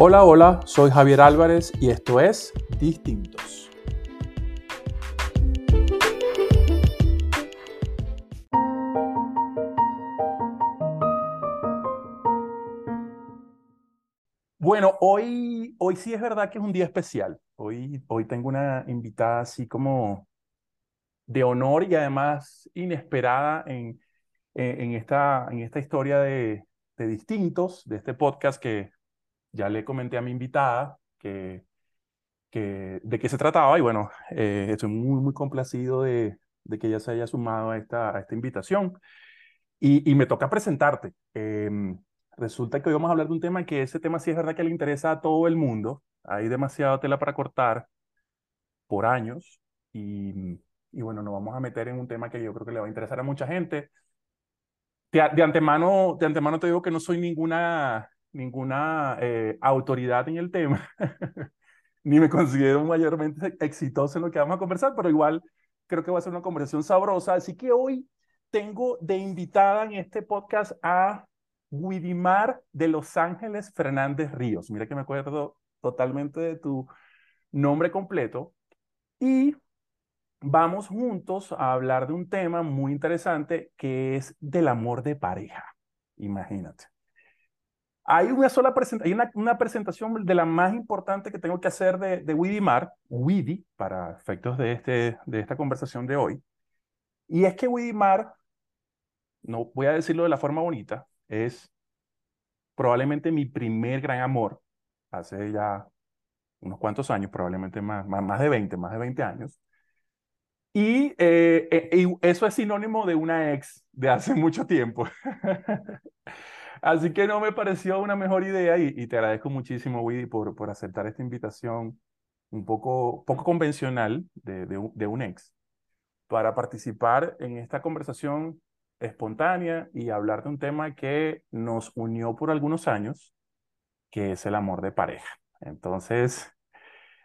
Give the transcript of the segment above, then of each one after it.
Hola, hola, soy Javier Álvarez y esto es Distintos. Bueno, hoy, hoy sí es verdad que es un día especial. Hoy, hoy tengo una invitada así como de honor y además inesperada en, en, esta, en esta historia de, de Distintos, de este podcast que ya le comenté a mi invitada que, que, de qué se trataba y bueno, eh, estoy muy, muy complacido de, de, que ella se haya sumado a esta, a esta invitación. Y, y me toca presentarte. Em, resulta que hoy vamos a hablar de un tema que ese tema sí es verdad que le interesa a todo el mundo. Hay demasiada tela para cortar por años y, y bueno, nos vamos a meter en un tema que yo creo que le va a interesar a mucha gente. De, de antemano, de antemano te digo que no soy ninguna ninguna eh, autoridad en el tema, ni me considero mayormente exitoso en lo que vamos a conversar, pero igual creo que va a ser una conversación sabrosa. Así que hoy tengo de invitada en este podcast a Widimar de Los Ángeles Fernández Ríos. Mira que me acuerdo totalmente de tu nombre completo. Y vamos juntos a hablar de un tema muy interesante que es del amor de pareja. Imagínate. Hay una sola presentación, de la más importante que tengo que hacer de, de Widimar, Widi, para efectos de, este, de esta conversación de hoy. Y es que Widimar, no voy a decirlo de la forma bonita, es probablemente mi primer gran amor, hace ya unos cuantos años, probablemente más, más, de 20, más de 20 años. Eh, eh, y eso es sinónimo de una ex de hace mucho tiempo. Así que no me pareció una mejor idea y, te agradezco muchísimo, Widi, por, por aceptar esta invitación un poco, poco convencional de, de, un ex para participar en esta conversación espontánea y hablar de un tema que nos unió por algunos años, que es el amor de pareja. Entonces,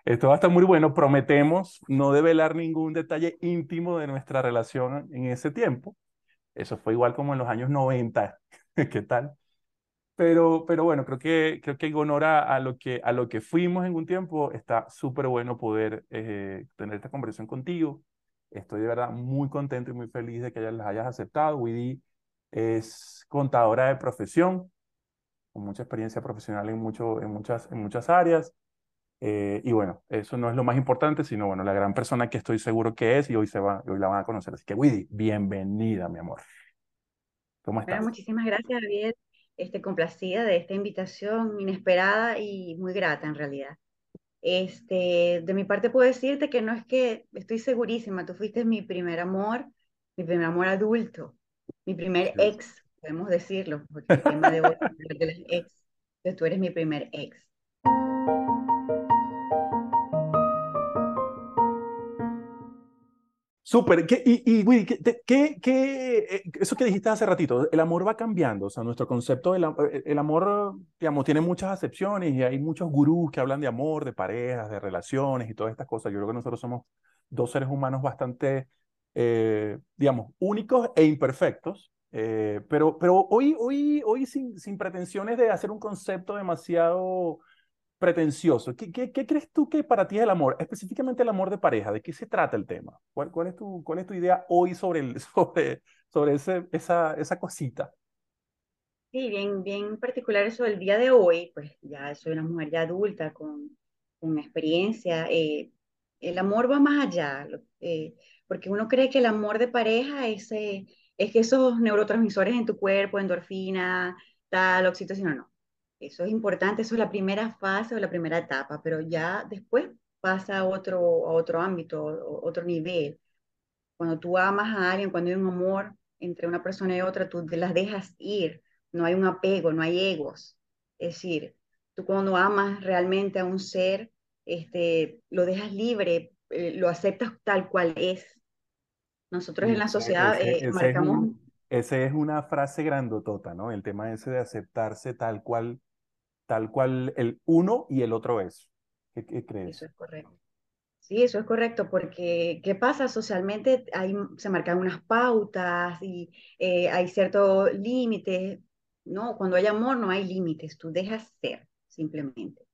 esto va a estar muy bueno. Prometemos no develar ningún detalle íntimo de nuestra relación en ese tiempo. Eso fue igual como en los años 90. ¿Qué tal? Pero, pero bueno, creo que, creo que en honor a, lo que, a lo que fuimos en un tiempo, está súper bueno poder eh, tener esta conversación contigo. Estoy de verdad muy contento y muy feliz de que las hayas aceptado. Widi es contadora de profesión, con mucha experiencia profesional en, mucho, en, muchas, en muchas áreas. Eh, y bueno, eso no es lo más importante, sino bueno, la gran persona que estoy seguro que es y hoy, se va, hoy la van a conocer. Así que, Widi, bienvenida, mi amor. ¿Cómo estás? muchísimas gracias, Javier este, complacida de esta invitación inesperada y muy grata en realidad. Este, de mi parte puedo decirte que no es que estoy segurísima, tú fuiste mi primer amor, mi primer amor adulto, mi primer ex, podemos decirlo, porque el tema de hoy es de las ex, tú eres mi primer ex. Súper. Y, y ¿qué, qué, eh, eso que dijiste hace ratito, el amor va cambiando. O sea, nuestro concepto del eh, el amor, digamos, tiene muchas acepciones y hay muchos gurús que hablan de amor, de parejas, de relaciones y todas estas cosas. Yo creo que nosotros somos dos seres humanos bastante, eh, digamos, únicos e imperfectos. pero, pero hoy, hoy, hoy sin, sin pretensiones de hacer un concepto demasiado pretencioso. ¿Qué, qué, qué, crees tú que para ti es el amor? Específicamente el amor de pareja. ¿De qué se trata el tema? ¿Cuál, cuál, es, tu, cuál es tu idea hoy sobre, el, sobre, sobre ese, esa, esa cosita? Sí, bien, bien particular eso del día de hoy, pues ya soy una mujer ya adulta con, con experiencia. Eh, el amor va más allá, eh, porque uno cree que el amor de pareja es, eh, es que esos neurotransmisores en tu cuerpo, endorfina, tal, oxitocina, no. Eso es importante, eso es la primera fase o la primera etapa, pero ya después pasa a otro, a otro ámbito, otro nivel. Cuando tú amas a alguien, cuando hay un amor entre una persona y otra, tú te las dejas ir, no hay un apego, no hay egos. Es decir, tú cuando amas realmente a un ser, este, lo dejas libre, eh, lo aceptas tal cual es. Nosotros en la sociedad ese, eh, marcamos... Es esa es una frase grandotota, ¿no? El tema ese de aceptarse tal cual tal cual el uno y el otro es. ¿Qué, crees? Eso es correcto. Sí, eso es correcto, porque ¿qué pasa? Socialmente hay, se marcan unas pautas y eh, hay ciertos límites, ¿no? Cuando hay amor no hay límites, tú dejas ser. simplemente.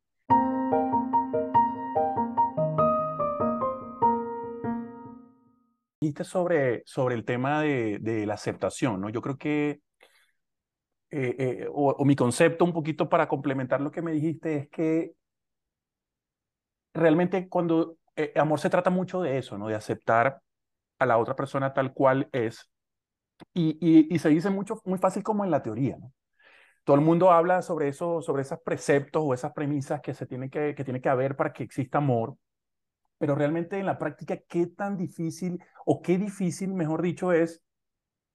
Sobre, sobre el tema de, de la aceptación, ¿no? Yo creo que, eh, eh, o, mi concepto un poquito para complementar lo que me dijiste es que realmente cuando eh, amor se trata mucho de eso, ¿no? De aceptar a la otra persona tal cual es. Y, y, se dice mucho, muy fácil como en la teoría. Todo el mundo habla sobre eso, sobre esos preceptos o esas premisas que se tiene que, que tiene que haber para que exista amor. Pero realmente en la práctica, ¿qué tan difícil o qué difícil, mejor dicho, es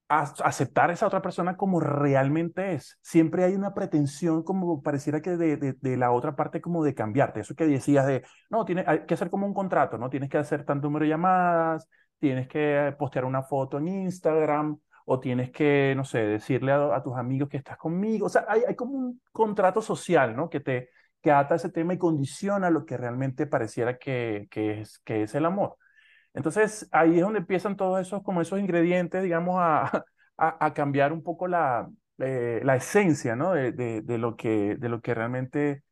aceptar a esa otra persona como realmente es. Siempre hay una pretensión como pareciera que de, de, de, la otra parte como de cambiarte. Eso que decías de, no, tiene, hay que hacer como un contrato, ¿no? Tienes que hacer tanto número de llamadas, tienes que postear una foto en Instagram o tienes que, no sé, decirle a, a tus amigos que estás conmigo. O sea, hay, hay, como un contrato social, ¿no? Que te que ata ese tema y condiciona lo que realmente pareciera que, que, es, que es el amor. Entonces, ahí es donde empiezan todos esos, como esos ingredientes, digamos, a, a, cambiar un poco la, eh, la esencia, ¿no? De, de, lo que, de lo que realmente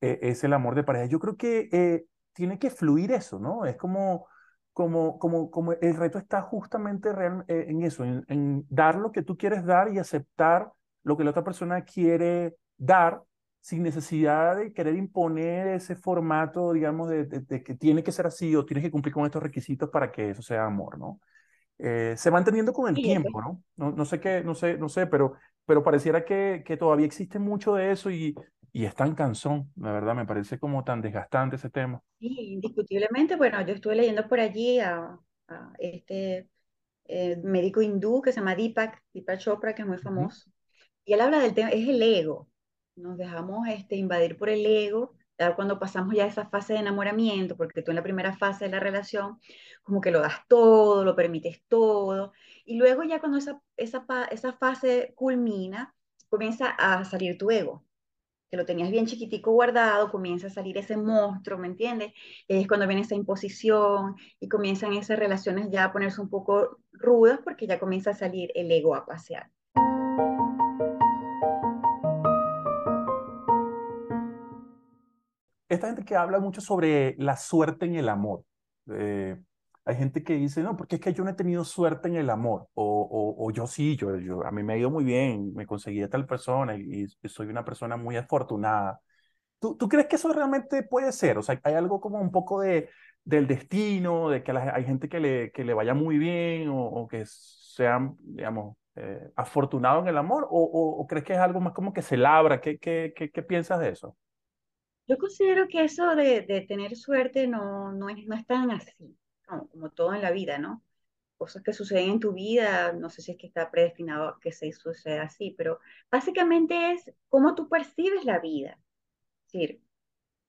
eh, es el amor de pareja. Yo creo que eh, tiene que fluir eso, ¿no? Es como, como, como, como el reto está justamente real, en eso, en dar lo que tú quieres dar y aceptar lo que la otra persona quiere dar sin necesidad de querer imponer ese formato, digamos, de, de, de, que tiene que ser así o tienes que cumplir con estos requisitos para que eso sea amor, ¿no? Eh, se va entendiendo con el sí, tiempo, ¿no? ¿no? No sé qué, no sé, no sé, pero, pero pareciera que, que todavía existe mucho de eso y, y es tan cansón, la verdad, me parece como tan desgastante ese tema. Sí, indiscutiblemente, bueno, yo estuve leyendo por allí a, a este eh, médico hindú que se llama Deepak, Deepak Chopra, que es muy famoso, uh -huh. y él habla del tema, es el ego, nos dejamos este, invadir por el ego, cuando pasamos ya esa fase de enamoramiento, porque tú en la primera fase de la relación, como que lo das todo, lo permites todo, y luego ya cuando esa, esa, esa fase culmina, comienza a salir tu ego, que lo tenías bien chiquitico guardado, comienza a salir ese monstruo, ¿me entiendes? Es cuando viene esa imposición y comienzan esas relaciones ya a ponerse un poco rudas porque ya comienza a salir el ego a pasear. Esta gente que habla mucho sobre la suerte en el amor. Eh, hay gente que dice, no, porque es que yo no he tenido suerte en el amor, o, o, o yo sí, yo, yo, a mí me ha ido muy bien, me conseguí a tal persona y, y soy una persona muy afortunada. ¿Tú, ¿Tú, crees que eso realmente puede ser? O sea, hay algo como un poco de, del destino, de que la, hay gente que le, que le vaya muy bien o, o que sean, digamos, eh, afortunado en el amor, o, o, crees que es algo más como que se labra? ¿Qué, qué, qué, qué piensas de eso? Yo considero que eso de, de tener suerte no, no, es, no es tan así, como, como todo en la vida, ¿no? Cosas que suceden en tu vida, no sé si es que está predestinado a que se suceda así, pero básicamente es cómo tú percibes la vida. Es decir,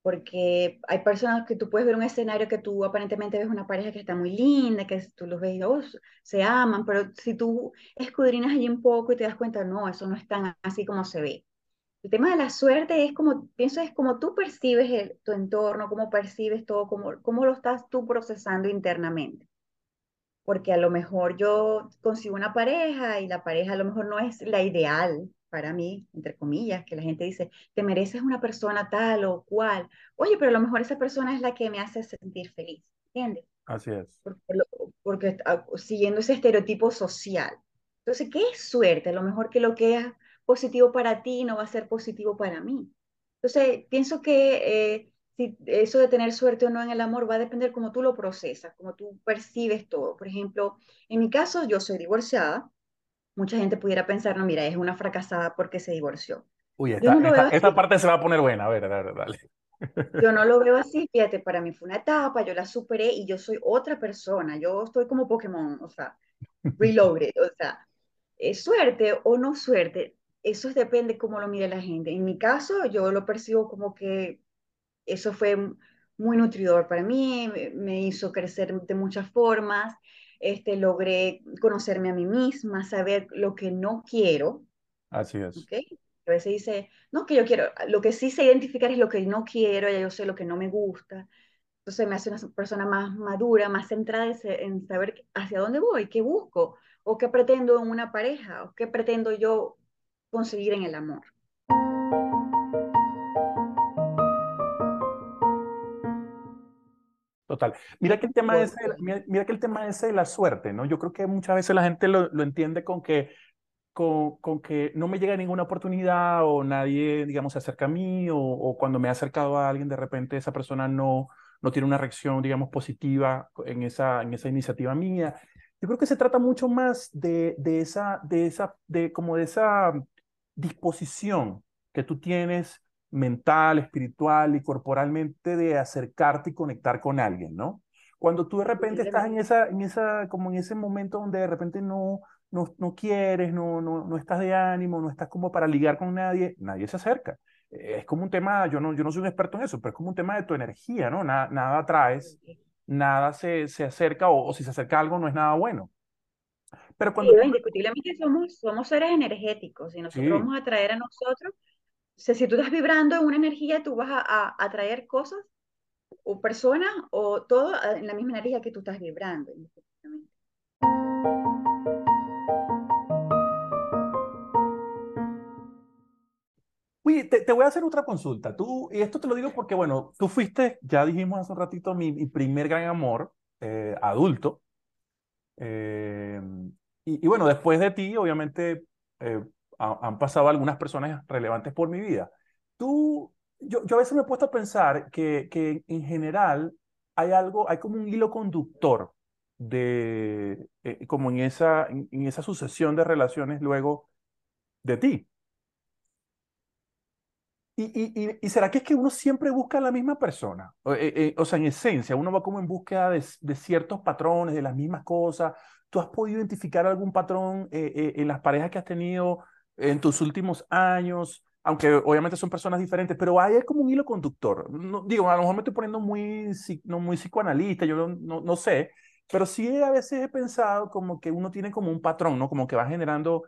porque hay personas que tú puedes ver un escenario que tú aparentemente ves una pareja que está muy linda, que tú los ves y oh, se aman, pero si tú escudrinas allí un poco y te das cuenta, no, eso no es tan así como se ve. El tema de la suerte es como, pienso, es como tú percibes el, tu entorno, cómo percibes todo, cómo, cómo lo estás tú procesando internamente. Porque a lo mejor yo consigo una pareja y la pareja a lo mejor no es la ideal para mí, entre comillas, que la gente dice, te mereces una persona tal o cual. Oye, pero a lo mejor esa persona es la que me hace sentir feliz, ¿entiendes? Así es. Porque, porque siguiendo ese estereotipo social. Entonces, ¿qué es suerte? A lo mejor que lo que es positivo para ti no va a ser positivo para mí. Entonces, pienso que eh, si eso de tener suerte o no en el amor va a depender cómo tú lo procesas, cómo tú percibes todo. Por ejemplo, en mi caso, yo soy divorciada. Mucha gente pudiera pensar, no, mira, es una fracasada porque se divorció. Uy, esta, no esta, esta parte se va a poner buena. A ver, dale, dale. Yo no lo veo así, fíjate, para mí fue una etapa, yo la superé y yo soy otra persona. Yo estoy como Pokémon, o sea, reloaded, o sea, es suerte o no suerte, eso depende cómo lo mire la gente. En mi caso, yo lo percibo como que eso fue muy nutridor para mí, me hizo crecer de muchas formas, este, logré conocerme a mí misma, saber lo que no quiero. Así es. ¿okay? A veces dice, no, que yo quiero, lo que sí sé identificar es lo que no quiero, ya yo sé lo que no me gusta. Entonces me hace una persona más madura, más centrada en saber hacia dónde voy, qué busco, o qué pretendo en una pareja, o qué pretendo yo conseguir en el amor. Total. Mira que el tema ese, mira, que el tema ese de la suerte, ¿no? Yo creo que muchas veces la gente lo, lo entiende con que, con, con, que no me llega ninguna oportunidad o nadie, digamos, se acerca a mí o, cuando me he acercado a alguien, de repente esa persona no, no tiene una reacción, digamos, positiva en esa, en esa iniciativa mía. Yo creo que se trata mucho más de, de esa, de esa, de como de esa disposición que tú tienes mental, espiritual y corporalmente de acercarte y conectar con alguien, ¿no? Cuando tú de repente estás en esa, en esa, como en ese momento donde de repente no, no, no quieres, no, no, no estás de ánimo, no estás como para ligar con nadie, nadie se acerca. Es como un tema, yo no, yo no soy un experto en eso, pero es como un tema de tu energía, ¿no? Nada, nada atraes, nada se, se acerca o, o, si se acerca algo no es nada bueno. Pero cuando... Sí, indiscutiblemente somos, somos seres energéticos y nosotros sí. vamos a traer a nosotros, o sea, si tú estás vibrando en una energía, tú vas a, atraer cosas o personas o todo en la misma energía que tú estás vibrando. Oye, te, te, voy a hacer otra consulta. Tú, y esto te lo digo porque, bueno, tú fuiste, ya dijimos hace un ratito, mi, mi primer gran amor eh, adulto. Eh, y, bueno, después de ti, obviamente, eh, ha, han pasado algunas personas relevantes por mi vida. Tú, yo, yo a veces me he puesto a pensar que, que en general hay algo, hay como un hilo conductor de, eh, como en esa, en esa sucesión de relaciones luego de ti. Y, será que es que uno siempre busca a la misma persona? O, eh, eh, sea, en esencia, uno va como en búsqueda de, de, ciertos patrones, de las mismas cosas. ¿Tú has podido identificar algún patrón eh, eh, en las parejas que has tenido en tus últimos años? Aunque obviamente son personas diferentes, pero hay como un hilo conductor. No, digo, a lo mejor me estoy poniendo muy, no, muy psicoanalista, yo no, no sé, pero sí a veces he pensado como que uno tiene como un patrón, ¿no? Como que va generando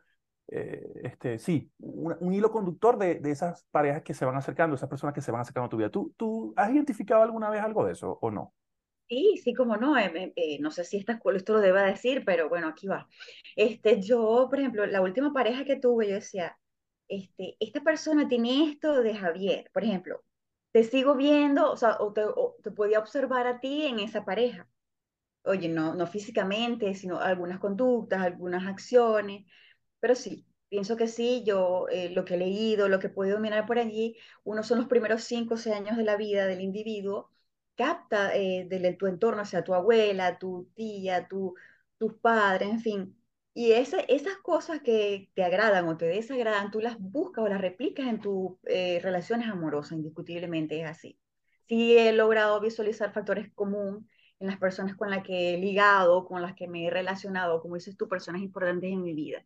eh, este, sí, un, un, hilo conductor de, de esas parejas que se van acercando, esas personas que se van acercando a tu vida. ¿Tú, ¿Tú has identificado alguna vez algo de eso o no? Sí, sí, como no, eh, eh, no sé si esta, esto lo deba decir, pero bueno, aquí va. Este, yo, por ejemplo, la última pareja que tuve, yo decía, este, esta persona tiene esto de Javier, por ejemplo, te sigo viendo, o sea, o te, o te podía observar a ti en esa pareja. Oye, no, no físicamente, sino algunas conductas, algunas acciones, pero sí, pienso que sí, yo eh, lo que he leído, lo que he podido mirar por allí, uno son los primeros cinco o seis años de la vida del individuo, capta eh, de tu entorno, o sea, tu abuela, tu tía, tu, tus padres, en fin. Y ese, esas cosas que te agradan o te desagradan, tú las buscas o las replicas en tus eh, relaciones amorosas, indiscutiblemente es así. Sí he logrado visualizar factores comunes en las personas con las que he ligado, con las que me he relacionado, como dices tú, personas importantes en mi vida.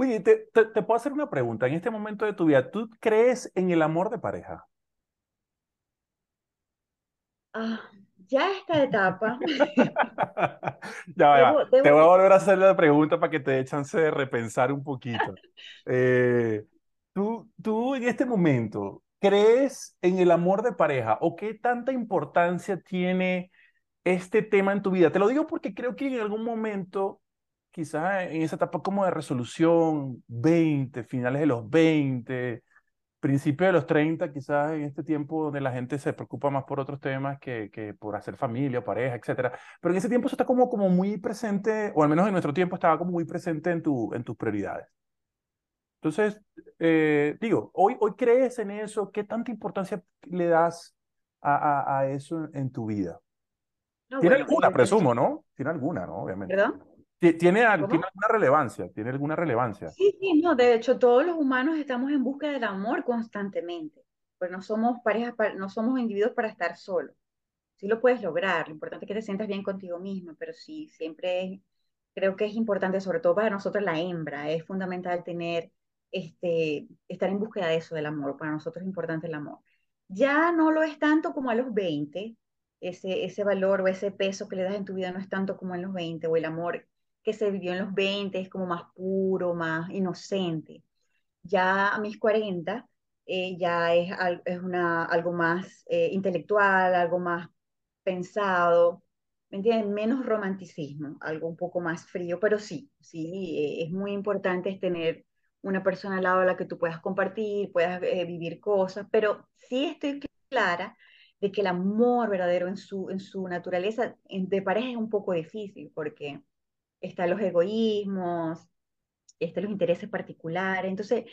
Oye, te, te, te, puedo hacer una pregunta. En este momento de tu vida, ¿tú crees en el amor de pareja? Ah, ya esta etapa. ya va, debo, debo... Te voy a volver a hacer la pregunta para que te dé chance de repensar un poquito. Eh, ¿tú, tú en este momento crees en el amor de pareja o qué tanta importancia tiene este tema en tu vida? Te lo digo porque creo que en algún momento quizás en esa etapa como de resolución, 20, finales de los 20, principio de los 30, quizás en este tiempo donde la gente se preocupa más por otros temas que, que por hacer familia, pareja, etc. Pero en ese tiempo eso está como, como muy presente, o al menos en nuestro tiempo estaba como muy presente en, tu, en tus prioridades. Entonces, eh, digo, hoy, hoy crees en eso, ¿qué tanta importancia le das a, a, a eso en, en, tu vida? No, Tiene bueno, alguna, presumo, ¿no? Tiene alguna, ¿no? Obviamente. ¿Perdón? ¿Tiene, ¿Tiene alguna relevancia? ¿Tiene alguna relevancia? Sí, sí, no, de hecho todos los humanos estamos en busca del amor constantemente, pues no somos parejas, no somos individuos para estar solos. Sí lo puedes lograr, lo importante es que te sientas bien contigo mismo, pero sí, siempre creo que es importante, sobre todo para nosotros la hembra, es fundamental tener, este, estar en búsqueda de eso, del amor, para nosotros es importante el amor. Ya no lo es tanto como a los 20, ese, ese valor o ese peso que le das en tu vida no es tanto como en los 20, o el amor que se vivió en los 20 es como más puro, más inocente. Ya a mis 40 eh, ya es, es una, algo más eh, intelectual, algo más pensado, ¿me entiendes? Menos romanticismo, algo un poco más frío, pero sí, sí, eh, es muy importante tener una persona al lado a la que tú puedas compartir, puedas eh, vivir cosas, pero sí estoy clara de que el amor verdadero en su, en su naturaleza de pareja es un poco difícil porque están los egoísmos, están los intereses particulares, entonces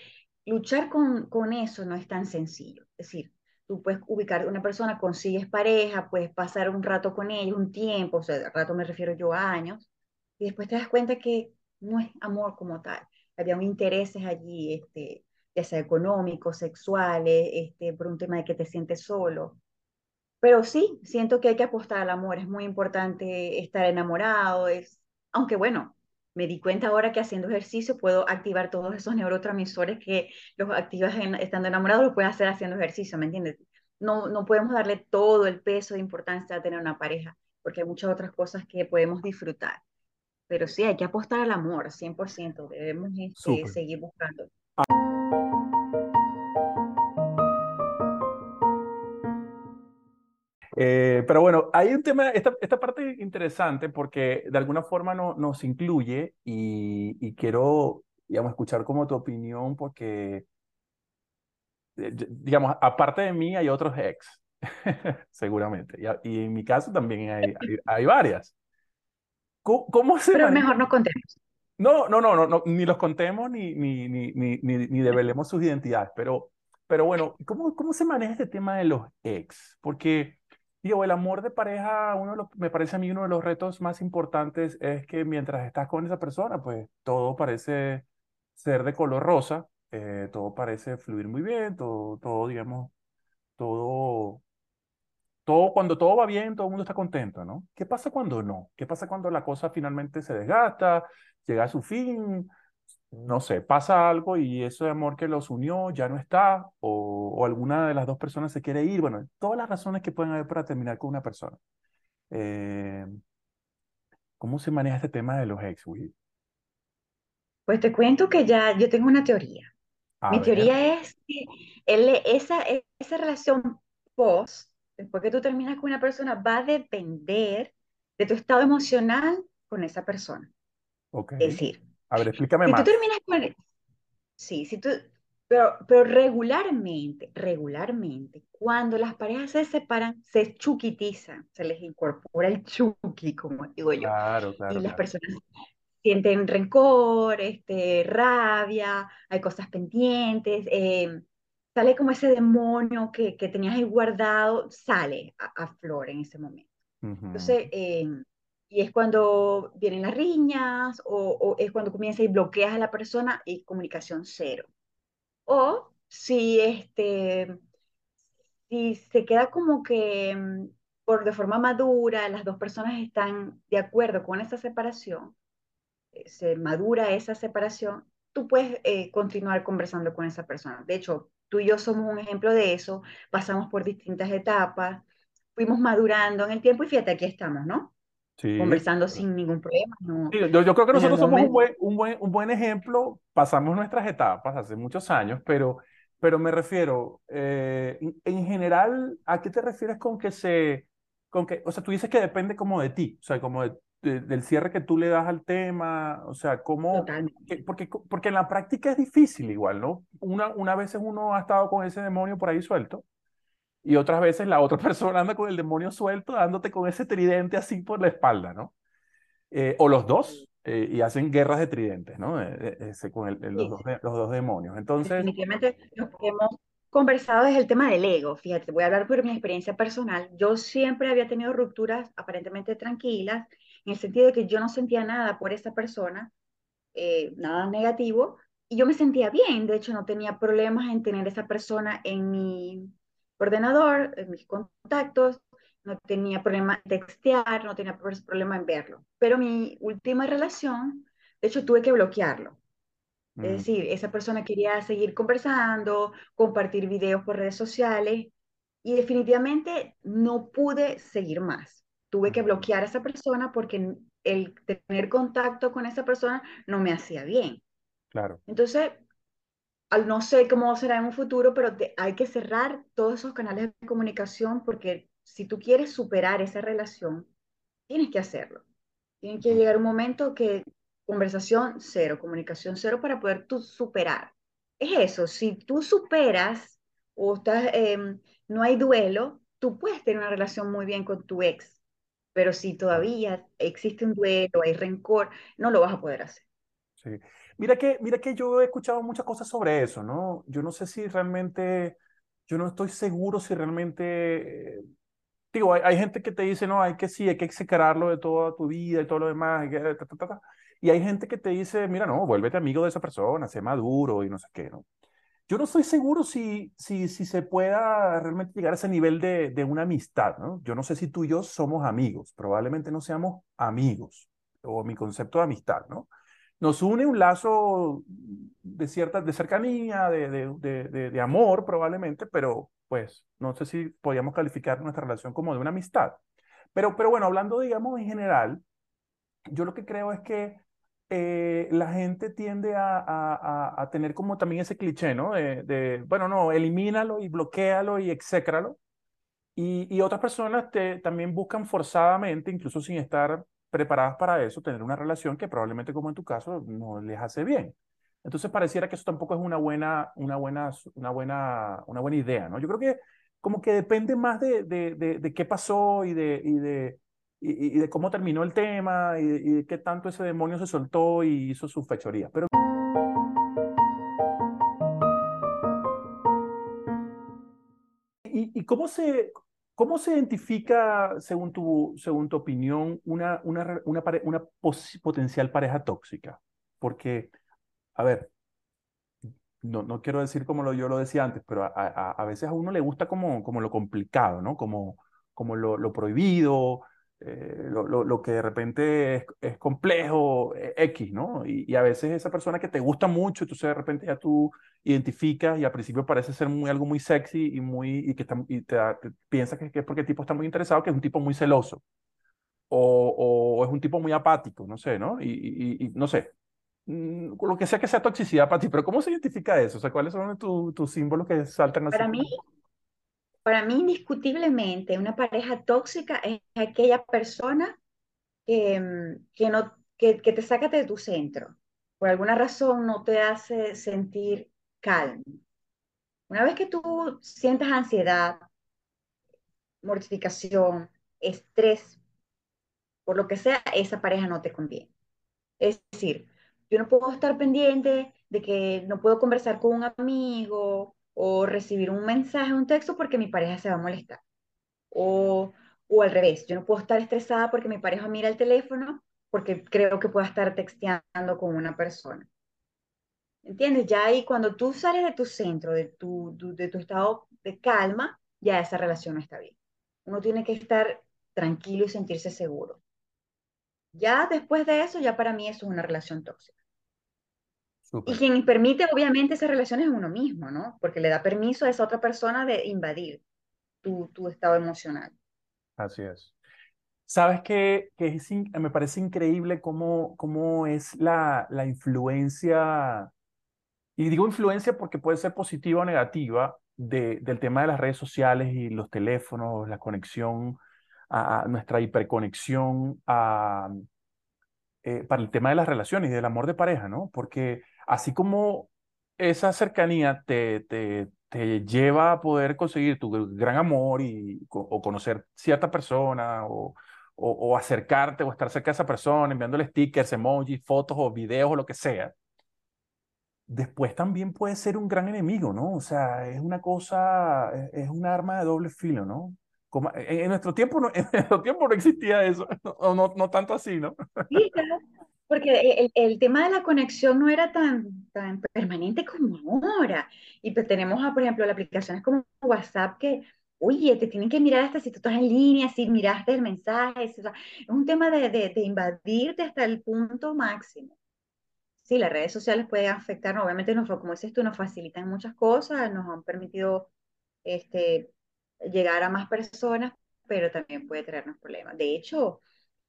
luchar con, con eso no es tan sencillo, es decir, tú puedes ubicar una persona, consigues pareja, puedes pasar un rato con ella, un tiempo, o sea, rato me refiero yo a años, y después te das cuenta que no es amor como tal. Había intereses allí, este, ya sea económicos, sexuales, este, por un tema de que te sientes solo. Pero sí, siento que hay que apostar al amor, es muy importante estar enamorado, es, aunque bueno, me di cuenta ahora que haciendo ejercicio puedo activar todos esos neurotransmisores que los activas estando enamorado, lo puedes hacer haciendo ejercicio, ¿me entiendes? No, no podemos darle todo el peso de importancia a tener una pareja, porque hay muchas otras cosas que podemos disfrutar. Pero sí, hay que apostar al amor, 100%, debemos este, seguir buscando. Eh, pero bueno, hay un tema, esta, esta parte interesante porque de alguna forma no, nos incluye y, y, quiero, digamos, escuchar como tu opinión porque, eh, digamos, aparte de mí hay otros ex, seguramente. Y, y, en mi caso también hay, hay, hay varias. ¿Cómo, cómo se Pero mejor no contemos. No, no, no, no, ni los contemos ni, ni, ni, ni, ni develemos sus identidades, pero, pero bueno, ¿cómo, ¿cómo se maneja este tema de los ex? Porque Digo, el amor de pareja, uno de los, me parece a mí uno de los retos más importantes es que mientras estás con esa persona, pues todo parece ser de color rosa, eh, todo parece fluir muy bien, todo, todo, digamos, todo, todo, cuando todo va bien, todo el mundo está contento, ¿no? ¿Qué pasa cuando no? ¿Qué pasa cuando la cosa finalmente se desgasta, llega a su fin, no sé, pasa algo y ese amor que los unió ya no está, o, o, alguna de las dos personas se quiere ir, bueno, todas las razones que pueden haber para terminar con una persona. Eh, ¿Cómo se maneja este tema de los ex, Will? Pues te cuento que ya yo tengo una teoría. A Mi ver. teoría es que él, esa, esa relación post, después que tú terminas con una persona, va a depender de tu estado emocional con esa persona. Okay. Es decir, a ver, explícame si más. tú terminas con... Sí, si tú... Pero, pero regularmente, regularmente, cuando las parejas se separan, se chuquitizan, se les incorpora el chuqui, como digo yo. Claro, claro. Y las claro. personas sienten rencor, este, rabia, hay cosas pendientes, eh, sale como ese demonio que, que tenías ahí guardado, sale a, a flor en ese momento. Uh -huh. Entonces, eh, y es cuando vienen las riñas o, es cuando comienza y bloqueas a la persona y comunicación cero. O si, este, si se queda como que mm, por de forma madura, las dos personas están de acuerdo con esa separación, eh, se madura esa separación, tú puedes eh, continuar conversando con esa persona. De hecho, tú y yo somos un ejemplo de eso, pasamos por distintas etapas, fuimos madurando en el tiempo y fíjate, aquí estamos, ¿no? Sí. conversando sin ningún problema. No, sí, yo, yo, creo que nosotros somos un buen, un, buen, un buen ejemplo, pasamos nuestras etapas hace muchos años, pero, pero me refiero, eh, en general, ¿a qué te refieres con que se, con que, o sea, tú dices que depende como de ti, o sea, como de, de, del cierre que tú le das al tema, o sea, cómo, que, porque, porque en la práctica es difícil igual, ¿no? Una, una vez uno ha estado con ese demonio por ahí suelto, y otras veces la otra persona anda con el demonio suelto, dándote con ese tridente así por la espalda, ¿no? Eh, o los dos, eh, y hacen guerras de tridentes, ¿no? Eh, ese, con el, el, los, dos, los, dos, demonios. Entonces... Definitivamente, lo que hemos conversado es el tema del ego. Fíjate, voy a hablar por mi experiencia personal. Yo siempre había tenido rupturas aparentemente tranquilas, en el sentido de que yo no sentía nada por esa persona, nada negativo, y yo me sentía bien. De hecho, no tenía problemas en tener esa persona en mi ordenador, en mis contactos, no tenía problema en textear, no tenía problema en verlo. Pero mi última relación, de hecho, tuve que bloquearlo. Mm. Es decir, esa persona quería seguir conversando, compartir videos por redes sociales y definitivamente no pude seguir más. Tuve que bloquear a esa persona porque el tener contacto con esa persona no me hacía bien. Claro. Entonces, no sé cómo será en un futuro, pero te, hay que cerrar todos esos canales de comunicación porque si tú quieres superar esa relación, tienes que hacerlo. Tiene que llegar un momento que conversación cero, comunicación cero para poder tú superar. Es eso, si tú superas o estás, em, no hay duelo, tú puedes tener una relación muy bien con tu ex, pero si todavía existe un duelo, hay rencor, no lo vas a poder hacer. Sí. Mira que, mira que yo he escuchado muchas cosas sobre eso, ¿no? Yo no sé si realmente, yo no estoy seguro si realmente, digo, hay, hay gente que te dice, no, hay que sí, hay que separarlo de toda tu vida y todo lo demás, y, y hay gente que te dice, mira, no, vuélvete amigo de esa persona, sé maduro y no sé qué, ¿no? Yo no estoy seguro si, si, si se pueda realmente llegar a ese nivel de, de una amistad, ¿no? Yo no sé si tú y yo somos amigos, probablemente no seamos amigos, o mi concepto de amistad, ¿no? Nos une un lazo de cierta, de cercanía, de, de, de, de amor probablemente, pero pues no sé si podríamos calificar nuestra relación como de una amistad. Pero, pero bueno, hablando, digamos, en general, yo lo que creo es que eh, la gente tiende a, a, a, tener como también ese cliché, ¿no? De, bueno, no, elimínalo y bloquealo y exécralo. Y, y otras personas te, también buscan forzadamente, incluso sin estar preparadas para eso, tener una relación que probablemente, como en tu caso, no les hace bien. Entonces pareciera que eso tampoco es una buena, una buena, una buena, una buena idea, ¿no? Yo creo que como que depende más de, de, de, de qué pasó y de, y de, y, y, de cómo terminó el tema y, y, de qué tanto ese demonio se soltó y hizo su fechoría. Pero... ¿Y, y cómo, se, cómo se identifica, según tu, según tu opinión, una, una, una, pare, una potencial pareja tóxica? Porque, a ver, no, no quiero decir como lo, yo lo decía antes, pero a, a, a veces a uno le gusta como, como lo complicado, ¿no? Como, como lo, lo prohibido, eh, lo, lo, lo, que de repente es, es complejo, eh, X, ¿no? Y, y, a veces esa persona que te gusta mucho, entonces de repente ya tú identificas y al principio parece ser muy, algo muy sexy y, muy, y que está, y te, te piensas que, que, es porque el tipo está muy interesado, que es un tipo muy celoso. O, o es un tipo muy apático, no sé, ¿no? Y, no sé, mm, lo que sea que sea toxicidad para ti, pero ¿cómo se identifica eso? O sea, ¿cuáles son tus tu símbolos que saltan así? Para mí, para mí, indiscutiblemente, una pareja tóxica es aquella persona que, mm, que, no, que, que te saca de tu centro. Por alguna razón no te hace sentir calmo. Una vez que tú sientas ansiedad, mortificación, estrés, por lo que sea, esa pareja no te conviene. Es decir, yo no puedo estar pendiente de que no puedo conversar con un amigo o recibir un mensaje, un texto, porque mi pareja se va a molestar. O, o al revés, yo no puedo estar estresada porque mi pareja mira el teléfono porque creo que pueda estar texteando con una persona. ¿Entiendes? Ya ahí cuando tú sales de tu centro, de tu, de tu estado de calma, ya esa relación no está bien. Uno tiene que estar tranquilo y sentirse seguro. Ya después de eso, ya para mí eso es una relación tóxica. Super. Y quien permite, obviamente, esas relaciones es uno mismo, ¿no? Porque le da permiso a esa otra persona de invadir tu, tu estado emocional. Así es. Sabes que, que es, me parece increíble cómo, cómo es la, la influencia, y digo influencia porque puede ser positiva o negativa, de, del tema de las redes sociales y los teléfonos, la conexión, a, a nuestra hiperconexión a, eh, para el tema de las relaciones y del amor de pareja, ¿no? Porque así como esa cercanía te, te, te lleva a poder conseguir tu gran amor y, o conocer cierta persona o, o, acercarte o estar cerca de esa persona, enviándole stickers, emojis, fotos o videos o lo que sea, después también puede ser un gran enemigo, ¿no? O sea, es una cosa, es un arma de doble filo, ¿no? Como, en, en, nuestro tiempo no, en nuestro tiempo no existía eso, o no, no tanto así, ¿no? Sí, claro. Porque el, el, tema de la conexión no era tan, tan permanente como ahora. Y pues tenemos, por ejemplo, las aplicaciones como WhatsApp que, oye, te tienen que mirar hasta si tú estás en línea, si miraste el mensaje. es un tema de, de, de, invadirte hasta el punto máximo. Sí, las redes sociales pueden afectar, obviamente, nos, como dices tú, nos facilitan muchas cosas, nos han permitido este, llegar a más personas, pero también puede traernos problemas. De hecho,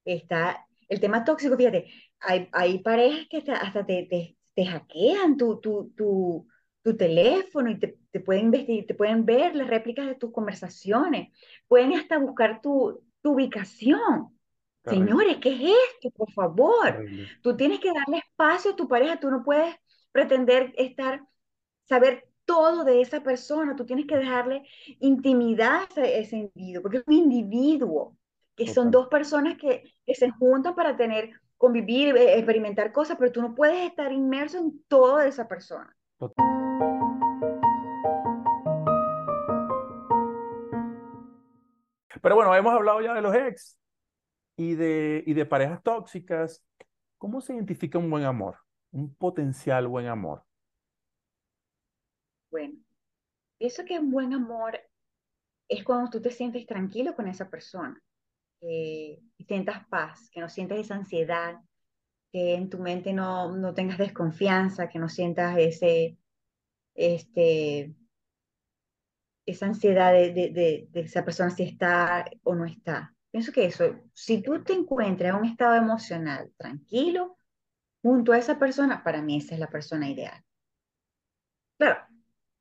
está el tema tóxico, fíjate, hay, hay parejas que hasta te, te, te hackean tu, tu, tu, tu, teléfono y te, te, pueden investir, te pueden ver las réplicas de tus conversaciones, pueden hasta buscar tu, tu ubicación Señores, ¿qué es esto? Por favor. Tú tienes que darle espacio a tu pareja. Tú no puedes pretender estar, saber todo de esa persona. Tú tienes que dejarle intimidad a ese, individuo, porque es un individuo, que son dos personas que, que se juntan para tener, convivir, eh, experimentar cosas, pero tú no puedes estar inmerso en todo de esa persona. Pero bueno, hemos hablado ya de los ex y de, y de parejas tóxicas. ¿Cómo se identifica un buen amor? Un potencial buen amor. Bueno, pienso que un buen amor es cuando tú te sientes tranquilo con esa persona, y sientas paz, que no sientas esa ansiedad, que en tu mente no, no tengas desconfianza, que no sientas ese, este, esa ansiedad de, de, de, esa persona si está o no está. Pienso que eso, si tú te encuentras en un estado emocional tranquilo junto a esa persona, para mí esa es la persona ideal. Claro,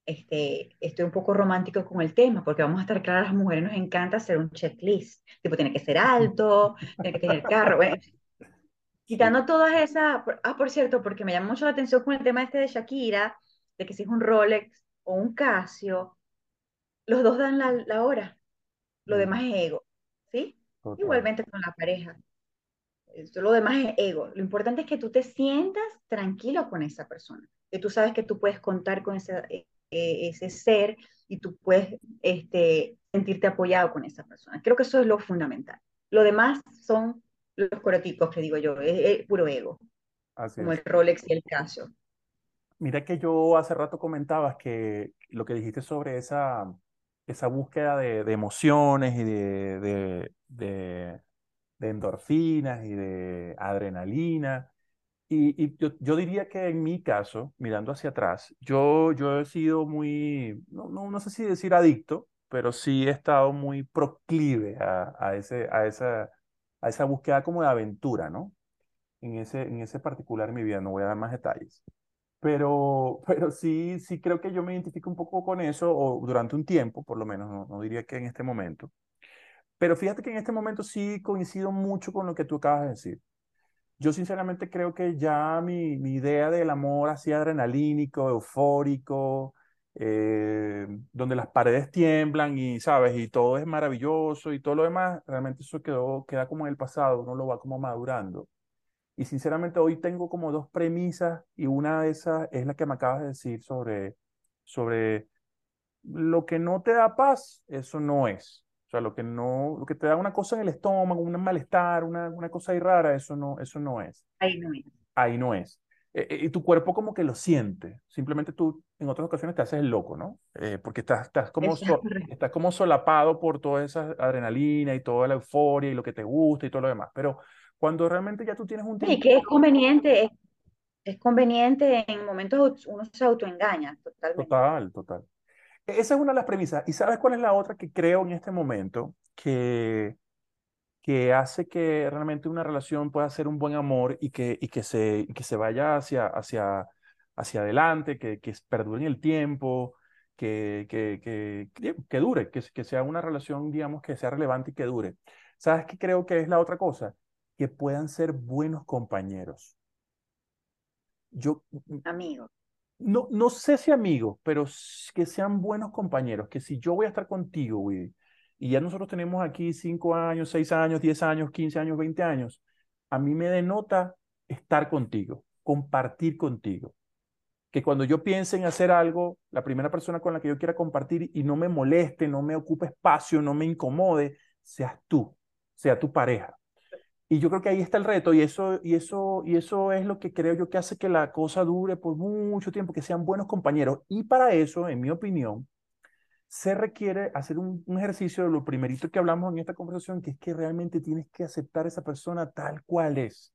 este, estoy un poco romántico con el tema, porque vamos a estar claras, a las mujeres nos encanta hacer un checklist, tipo tiene que ser alto, tiene que tener carro, bueno, quitando todas esas, ah, por cierto, porque me llama mucho la atención con el tema este de Shakira, de que si es un Rolex o un Casio, los dos dan la, hora, lo demás es ego, ¿sí? Igualmente con la pareja. lo demás es ego. Lo importante es que tú te sientas tranquilo con esa persona, que tú sabes que tú puedes contar con ese, eh, ese ser y tú puedes este, sentirte apoyado con esa persona. Creo que eso es lo fundamental. Lo demás son los coroticos que digo yo, es, puro ego, como el Rolex y el Casio. Mira que yo hace rato comentabas que lo que dijiste sobre esa, esa búsqueda de, emociones y de, de, endorfinas y de adrenalina. Y, yo, yo, diría que en mi caso, mirando hacia atrás, yo, yo he sido muy, no, no, no sé si decir adicto, pero sí he estado muy proclive a, a, ese, a, esa, a esa búsqueda como de aventura, ¿no? En ese, en ese particular en mi vida, no voy a dar más detalles. Pero, pero sí, sí creo que yo me identifico un poco con eso, o durante un tiempo, por lo menos, no, no diría que en este momento. Pero fíjate que en este momento sí coincido mucho con lo que tú acabas de decir. Yo sinceramente creo que ya mi, mi idea del amor así adrenalínico, eufórico, eh, donde las paredes tiemblan y, ¿sabes? Y todo es maravilloso y todo lo demás, realmente eso quedó, queda como en el pasado, uno lo va como madurando. Y sinceramente hoy tengo como dos premisas y una de esas es la que me acabas de decir sobre, sobre lo que no te da paz, eso no es. Sea, lo que no, lo que te da una cosa en el estómago, un malestar, una, una cosa ahí rara, eso no, eso no es. Ahí no es. Ahí no es. Eh, eh, y tu cuerpo como que lo siente. Simplemente tú en otras ocasiones te haces el loco, ¿no? Eh, porque estás, estás, como estás como solapado por toda esa adrenalina y toda la euforia y lo que te gusta y todo lo demás. Pero cuando realmente ya tú tienes un tiempo... Sí, que es conveniente, es, conveniente en momentos uno se autoengaña, totalmente. Total, total. E, esa es una de las premisas. ¿Y sabes cuál es la otra que creo en este momento? Que, que hace que realmente una relación pueda ser un buen amor y que, y que, se, que se vaya hacia, hacia, hacia adelante, que, que perdure en el tiempo, que, que, que, que dure, que, que sea una relación, digamos, que sea relevante y que dure. ¿Sabes qué creo que es la otra cosa? que puedan ser buenos compañeros. Yo, amigos. No, no sé si amigos, pero que sean buenos compañeros, que si yo voy a estar contigo, Willy, y ya nosotros tenemos aquí cinco años, seis años, diez años, quince años, veinte años, a mí me denota estar contigo, compartir contigo. Que cuando yo piense en hacer algo, la primera persona con la que yo quiera compartir y no me moleste, no me ocupe espacio, no me incomode, seas tú, sea tu pareja. Y yo creo que ahí está el reto y eso, y, eso, y eso es lo que creo yo que hace que la cosa dure por mucho tiempo, que sean buenos compañeros. Y para eso, en mi opinión, se requiere hacer un, ejercicio de lo primerito que hablamos en esta conversación, que es que realmente tienes que aceptar a esa persona tal cual es.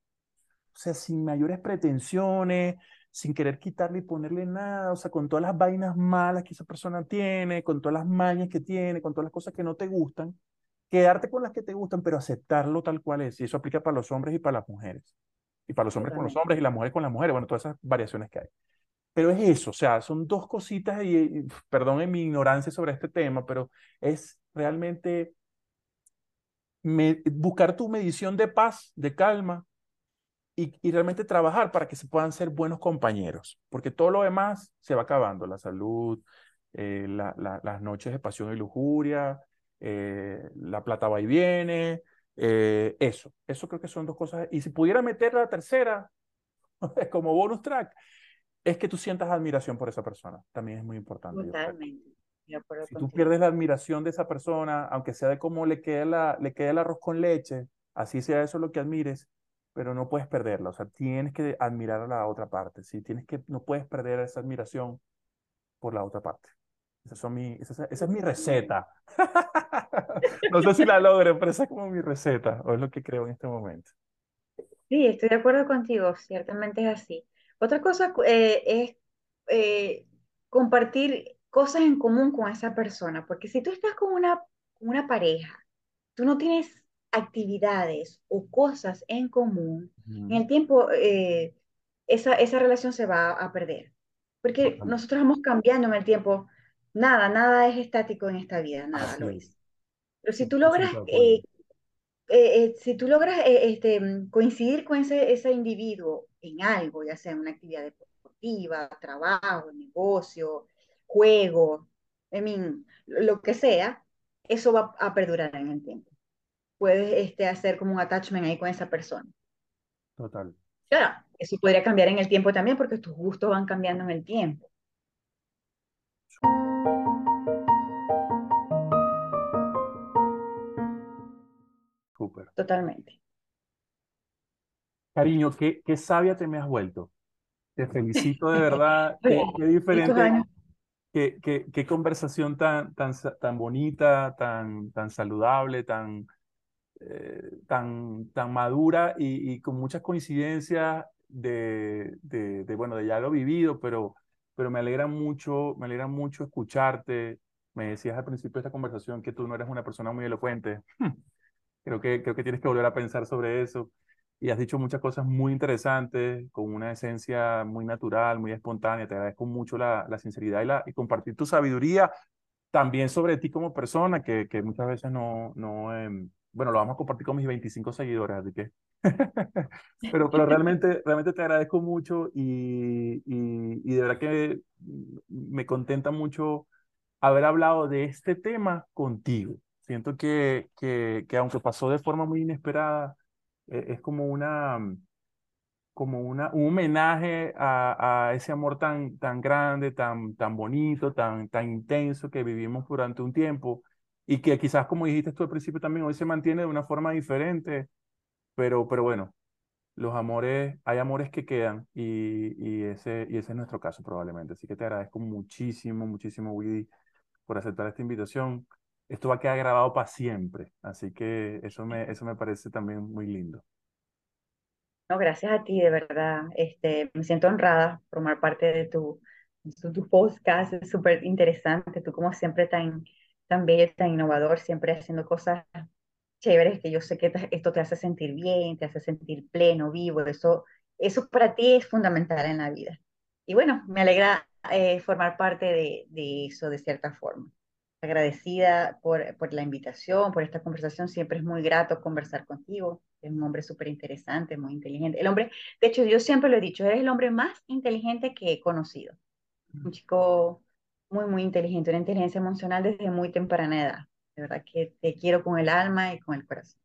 O sea, sin mayores pretensiones, sin querer quitarle y ponerle nada, o sea, con todas las vainas malas que esa persona tiene, con todas las mañas que tiene, con todas las cosas que no te gustan, quedarte con las que te gustan, pero aceptarlo tal cual es. Y eso aplica para los hombres y para las mujeres. Y para los hombres con los hombres y las mujeres con las mujeres. Bueno, todas esas variaciones que hay. Pero es eso, o sea, son dos cositas y, perdón en mi ignorancia sobre este tema, pero es realmente buscar tu medición de paz, de calma, y, realmente trabajar para que se puedan ser buenos compañeros, porque todo lo demás se va acabando, la salud, eh, las noches de pasión y lujuria, eh, la plata va y viene, eh, eso, eso creo que son dos cosas. Y si pudiera meter la tercera como bonus track, es que tú sientas admiración por esa persona, también es muy importante. Totalmente. Si tú pierdes la admiración de esa persona, aunque sea de cómo le queda, la, le queda el arroz con leche, así sea eso lo que admires, pero no puedes perderla. O sea, tienes que admirar a la otra parte. ¿sí? Tienes que, no puedes perder esa admiración por la otra parte. Esa, son mi, esa, esa es mi receta. no sé si la logro, pero esa es como mi receta, o es lo que creo en este momento. Sí, estoy de acuerdo contigo, ciertamente es así. Otra cosa eh, es eh, compartir cosas en común con esa persona, porque si tú estás con una, una pareja, tú no tienes actividades o cosas en común, en el tiempo eh, esa, esa relación se va a perder. Porque nosotros vamos cambiando en el tiempo. Nada, nada es estático en esta vida, nada lo es. Pero si tú logras, eh, eh, si tú logras este, coincidir con ese, ese individuo en algo, ya sea en una actividad deportiva, trabajo, negocio, juego, en lo que sea, eso va a perdurar en el tiempo puedes este, hacer como un attachment ahí con esa persona. Total. Claro, eso podría cambiar en el tiempo también porque tus gustos van cambiando en el tiempo. Súper. Totalmente. Cariño, qué, qué sabia te me has vuelto. Te felicito de verdad. qué, diferente. Qué, qué, qué, conversación tan, tan, tan bonita, tan, tan saludable, tan, eh, tan, tan madura y, con muchas coincidencias de, de, bueno, de ya lo vivido, pero, pero me alegra mucho, me alegra mucho escucharte. Me decías al principio de esta conversación que tú no eres una persona muy elocuente. creo que, creo que tienes que volver a pensar sobre eso. Y has dicho muchas cosas muy interesantes, con una esencia muy natural, muy espontánea. Te agradezco mucho la, la sinceridad y, la, y compartir tu sabiduría también sobre ti como persona, que, que muchas veces no, no, em, bueno, lo vamos a compartir con mis 25 seguidores, así que, pero, pero realmente, realmente te agradezco mucho y, y, y, de verdad que me contenta mucho haber hablado de este tema contigo. Siento que, que, que aunque pasó de forma muy inesperada, e, es como una, como una, un homenaje a, a, ese amor tan, tan grande, tan, tan bonito, tan, tan intenso que vivimos durante un tiempo y que quizás, como dijiste tú al principio también, hoy se mantiene de una forma diferente, pero, pero bueno, los amores, hay amores que quedan y, y, ese, y ese es nuestro caso probablemente. Así que te agradezco muchísimo, muchísimo, Willy, por aceptar esta invitación. Esto va a quedar grabado para siempre, así que eso me, eso me parece también muy lindo. No, gracias a ti, de verdad. Este, me siento honrada por formar parte de tu, de tu podcast, es súper interesante. Tú como siempre tan tan bello, tan innovador, siempre haciendo cosas chéveres que yo sé que esto te hace sentir bien, te hace sentir pleno, vivo, eso, eso para ti es fundamental en la vida. Y bueno, me alegra eh, formar parte de, de, eso de cierta forma. Agradecida por, por la invitación, por esta conversación, siempre es muy grato conversar contigo, es un hombre súper interesante, muy inteligente. El hombre, de hecho, yo siempre lo he dicho, eres el hombre más inteligente que he conocido. Un chico muy, muy inteligente, una inteligencia emocional desde muy temprana edad. De verdad que te quiero con el alma y con el corazón.